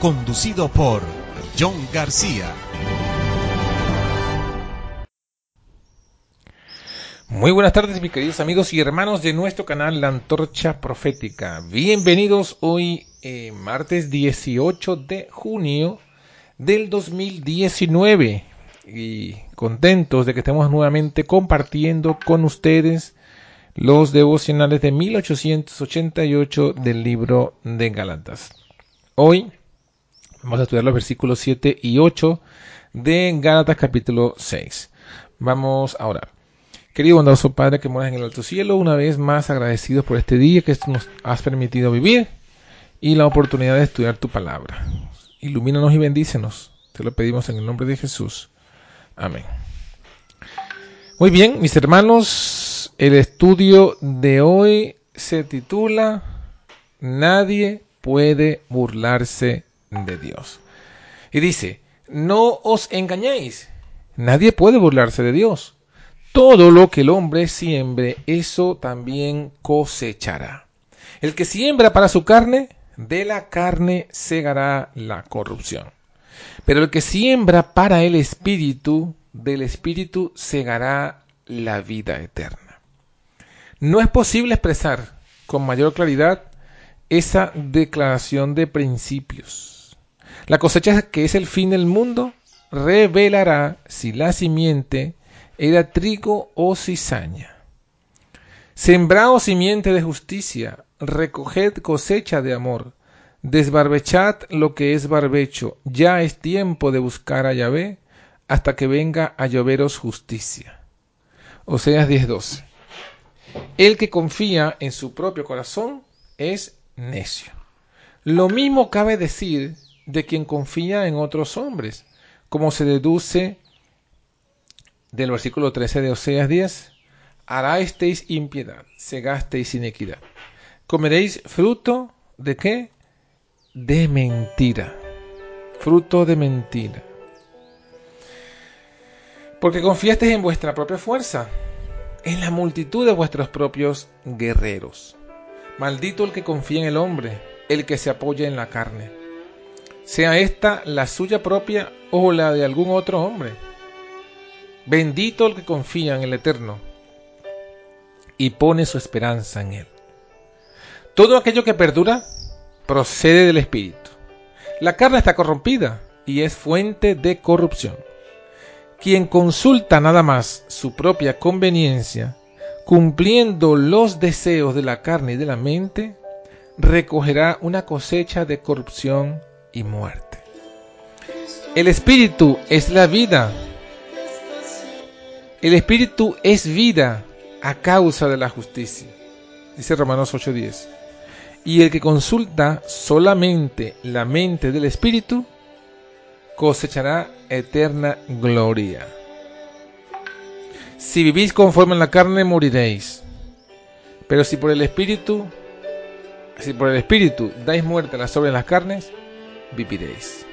conducido por John García. Muy buenas tardes mis queridos amigos y hermanos de nuestro canal La Antorcha Profética. Bienvenidos hoy eh, martes 18 de junio del 2019 y contentos de que estemos nuevamente compartiendo con ustedes los devocionales de 1888 del libro de Galatas. Hoy Vamos a estudiar los versículos 7 y 8 de Gálatas capítulo 6. Vamos a orar. Querido bondadoso Padre que moras en el alto cielo, una vez más agradecidos por este día que nos has permitido vivir y la oportunidad de estudiar tu palabra. Ilumínanos y bendícenos. Te lo pedimos en el nombre de Jesús. Amén. Muy bien, mis hermanos, el estudio de hoy se titula Nadie puede burlarse de Dios. Y dice, no os engañéis, nadie puede burlarse de Dios. Todo lo que el hombre siembre, eso también cosechará. El que siembra para su carne, de la carne segará la corrupción. Pero el que siembra para el espíritu, del espíritu segará la vida eterna. No es posible expresar con mayor claridad esa declaración de principios la cosecha que es el fin del mundo revelará si la simiente era trigo o cizaña. Sembraos simiente de justicia, recoged cosecha de amor, desbarbechad lo que es barbecho, ya es tiempo de buscar a Yahvé hasta que venga a lloveros justicia. Oseas 10:12. El que confía en su propio corazón es necio. Lo mismo cabe decir de quien confía en otros hombres, como se deduce del versículo 13 de Oseas 10, harasteis impiedad, segasteis inequidad. Comeréis fruto de qué? De mentira. Fruto de mentira. Porque confiasteis en vuestra propia fuerza, en la multitud de vuestros propios guerreros. Maldito el que confía en el hombre, el que se apoya en la carne sea esta la suya propia o la de algún otro hombre. Bendito el que confía en el Eterno y pone su esperanza en Él. Todo aquello que perdura procede del Espíritu. La carne está corrompida y es fuente de corrupción. Quien consulta nada más su propia conveniencia, cumpliendo los deseos de la carne y de la mente, recogerá una cosecha de corrupción muerte. El espíritu es la vida. El espíritu es vida a causa de la justicia. Dice Romanos 8:10. Y el que consulta solamente la mente del espíritu cosechará eterna gloria. Si vivís conforme en la carne moriréis. Pero si por el espíritu si por el espíritu dais muerte a las obras de las carnes, viviréis.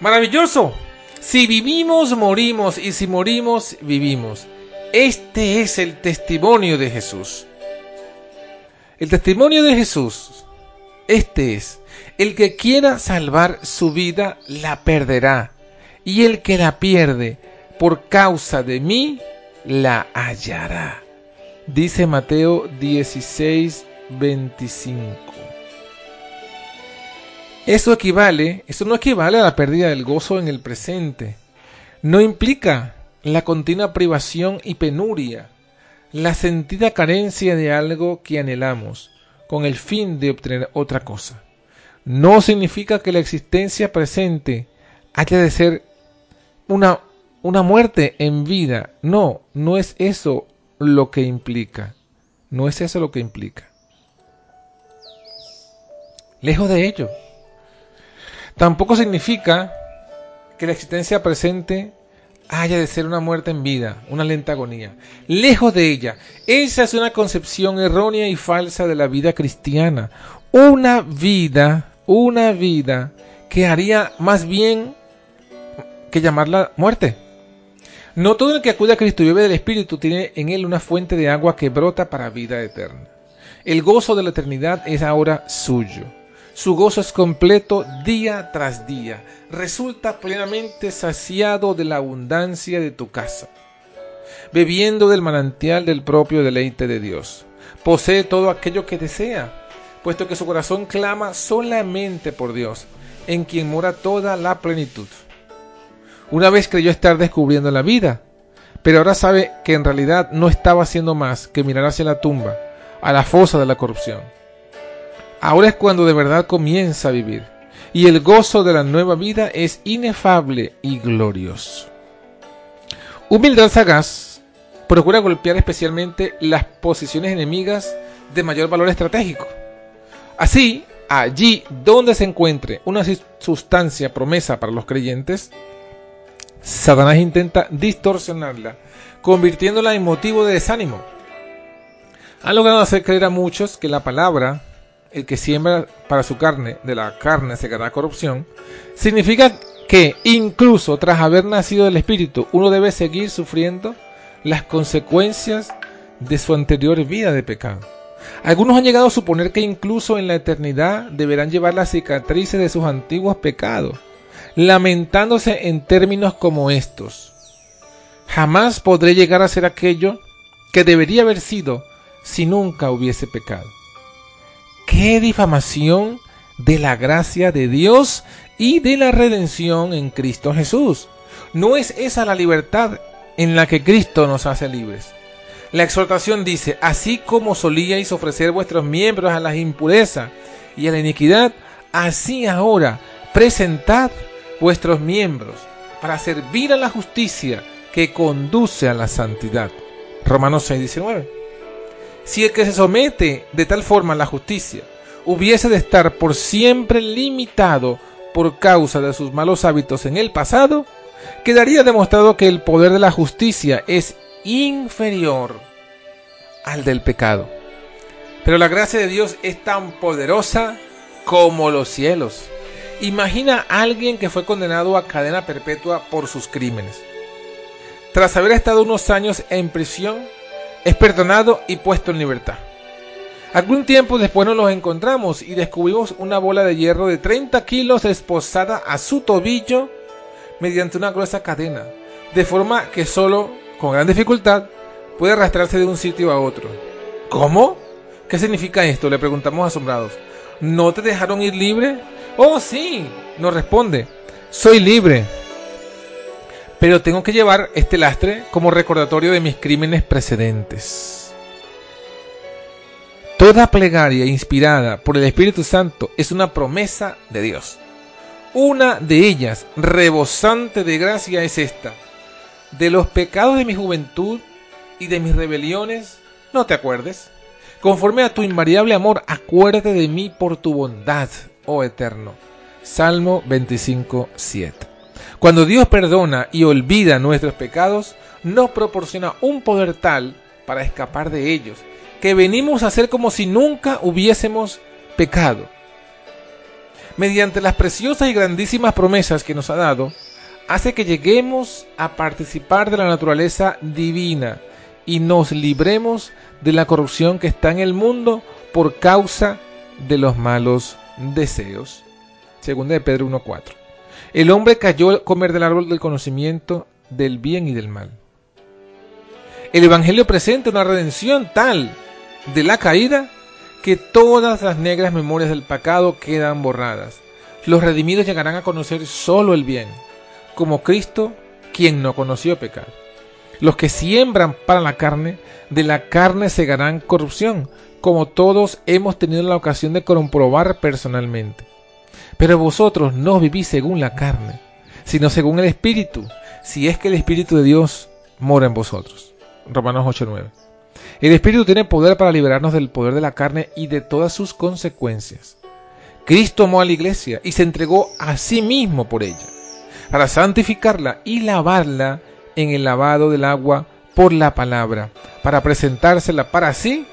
Maravilloso. Si vivimos, morimos, y si morimos, vivimos. Este es el testimonio de Jesús. El testimonio de Jesús, este es, el que quiera salvar su vida, la perderá, y el que la pierde por causa de mí, la hallará. Dice Mateo 16, 25. Eso equivale, eso no equivale a la pérdida del gozo en el presente. No implica la continua privación y penuria, la sentida carencia de algo que anhelamos, con el fin de obtener otra cosa. No significa que la existencia presente haya de ser una, una muerte en vida. No, no es eso lo que implica. No es eso lo que implica. Lejos de ello. Tampoco significa que la existencia presente haya de ser una muerte en vida, una lenta agonía. Lejos de ella. Esa es una concepción errónea y falsa de la vida cristiana. Una vida, una vida que haría más bien que llamarla muerte. No todo el que acude a Cristo y bebe del Espíritu tiene en él una fuente de agua que brota para vida eterna. El gozo de la eternidad es ahora suyo. Su gozo es completo día tras día. Resulta plenamente saciado de la abundancia de tu casa, bebiendo del manantial del propio deleite de Dios. Posee todo aquello que desea, puesto que su corazón clama solamente por Dios, en quien mora toda la plenitud. Una vez creyó estar descubriendo la vida, pero ahora sabe que en realidad no estaba haciendo más que mirar hacia la tumba, a la fosa de la corrupción. Ahora es cuando de verdad comienza a vivir, y el gozo de la nueva vida es inefable y glorioso. Humildad sagaz procura golpear especialmente las posiciones enemigas de mayor valor estratégico. Así, allí donde se encuentre una sustancia promesa para los creyentes, Satanás intenta distorsionarla, convirtiéndola en motivo de desánimo. Ha logrado hacer creer a muchos que la palabra el que siembra para su carne, de la carne se segará corrupción, significa que incluso tras haber nacido del Espíritu, uno debe seguir sufriendo las consecuencias de su anterior vida de pecado. Algunos han llegado a suponer que incluso en la eternidad deberán llevar las cicatrices de sus antiguos pecados, lamentándose en términos como estos. Jamás podré llegar a ser aquello que debería haber sido si nunca hubiese pecado qué difamación de la gracia de Dios y de la redención en Cristo Jesús. ¿No es esa la libertad en la que Cristo nos hace libres? La exhortación dice, así como solíais ofrecer vuestros miembros a la impureza y a la iniquidad, así ahora presentad vuestros miembros para servir a la justicia que conduce a la santidad. Romanos 6, 19. Si el que se somete de tal forma a la justicia hubiese de estar por siempre limitado por causa de sus malos hábitos en el pasado, quedaría demostrado que el poder de la justicia es inferior al del pecado. Pero la gracia de Dios es tan poderosa como los cielos. Imagina a alguien que fue condenado a cadena perpetua por sus crímenes. Tras haber estado unos años en prisión, es perdonado y puesto en libertad. Algún tiempo después nos los encontramos y descubrimos una bola de hierro de 30 kilos esposada a su tobillo mediante una gruesa cadena, de forma que solo, con gran dificultad, puede arrastrarse de un sitio a otro. ¿Cómo? ¿Qué significa esto? Le preguntamos asombrados. ¿No te dejaron ir libre? Oh, sí, nos responde. Soy libre, pero tengo que llevar este lastre como recordatorio de mis crímenes precedentes. Toda plegaria inspirada por el Espíritu Santo es una promesa de Dios. Una de ellas, rebosante de gracia, es esta. De los pecados de mi juventud y de mis rebeliones, no te acuerdes. Conforme a tu invariable amor, acuérdate de mí por tu bondad, oh Eterno. Salmo 25, 7. Cuando Dios perdona y olvida nuestros pecados, nos proporciona un poder tal para escapar de ellos, que venimos a ser como si nunca hubiésemos pecado. Mediante las preciosas y grandísimas promesas que nos ha dado, hace que lleguemos a participar de la naturaleza divina y nos libremos de la corrupción que está en el mundo por causa de los malos deseos. Segunda de Pedro 1.4 el hombre cayó a comer del árbol del conocimiento del bien y del mal. El Evangelio presenta una redención tal de la caída que todas las negras memorias del pecado quedan borradas. Los redimidos llegarán a conocer solo el bien, como Cristo, quien no conoció pecado. Los que siembran para la carne, de la carne segarán corrupción, como todos hemos tenido la ocasión de comprobar personalmente. Pero vosotros no vivís según la carne, sino según el Espíritu, si es que el Espíritu de Dios mora en vosotros. Romanos 8:9. El Espíritu tiene poder para liberarnos del poder de la carne y de todas sus consecuencias. Cristo amó a la iglesia y se entregó a sí mismo por ella, para santificarla y lavarla en el lavado del agua por la palabra, para presentársela para sí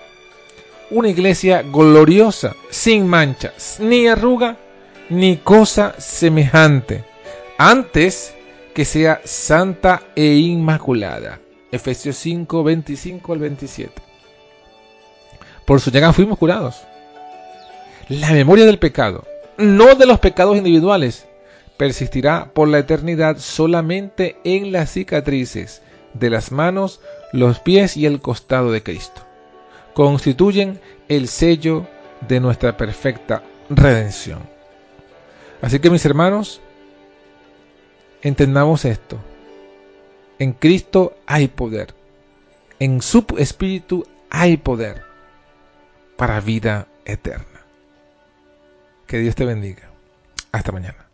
una iglesia gloriosa, sin manchas, ni arruga, ni cosa semejante, antes que sea santa e inmaculada. Efesios 5, 25 al 27. Por su llaga fuimos curados. La memoria del pecado, no de los pecados individuales, persistirá por la eternidad solamente en las cicatrices de las manos, los pies y el costado de Cristo. Constituyen el sello de nuestra perfecta redención. Así que mis hermanos, entendamos esto. En Cristo hay poder. En su espíritu hay poder para vida eterna. Que Dios te bendiga. Hasta mañana.